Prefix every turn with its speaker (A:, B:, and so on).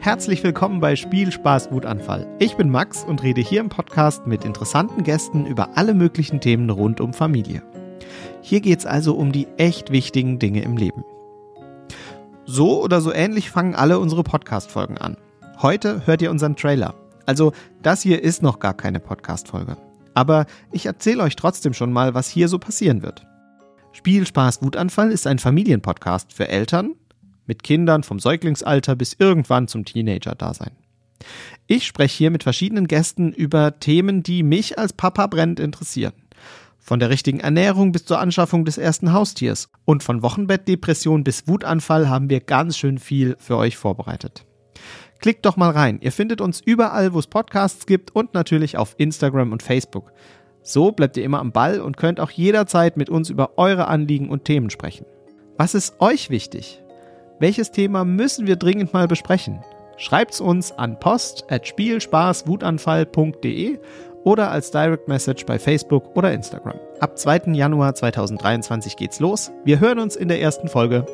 A: Herzlich willkommen bei Spiel, Spaß, Wutanfall. Ich bin Max und rede hier im Podcast mit interessanten Gästen über alle möglichen Themen rund um Familie. Hier geht es also um die echt wichtigen Dinge im Leben. So oder so ähnlich fangen alle unsere Podcast-Folgen an. Heute hört ihr unseren Trailer. Also, das hier ist noch gar keine Podcast-Folge. Aber ich erzähle euch trotzdem schon mal, was hier so passieren wird. Spiel, Spaß, Wutanfall ist ein Familienpodcast für Eltern mit Kindern vom Säuglingsalter bis irgendwann zum Teenager-Dasein. Ich spreche hier mit verschiedenen Gästen über Themen, die mich als Papa brennend interessieren. Von der richtigen Ernährung bis zur Anschaffung des ersten Haustiers. Und von Wochenbettdepression bis Wutanfall haben wir ganz schön viel für euch vorbereitet. Klickt doch mal rein. Ihr findet uns überall, wo es Podcasts gibt und natürlich auf Instagram und Facebook. So bleibt ihr immer am Ball und könnt auch jederzeit mit uns über eure Anliegen und Themen sprechen. Was ist euch wichtig? Welches Thema müssen wir dringend mal besprechen? Schreibt's uns an post@spielspaßwutanfall.de oder als Direct Message bei Facebook oder Instagram. Ab 2. Januar 2023 geht's los. Wir hören uns in der ersten Folge.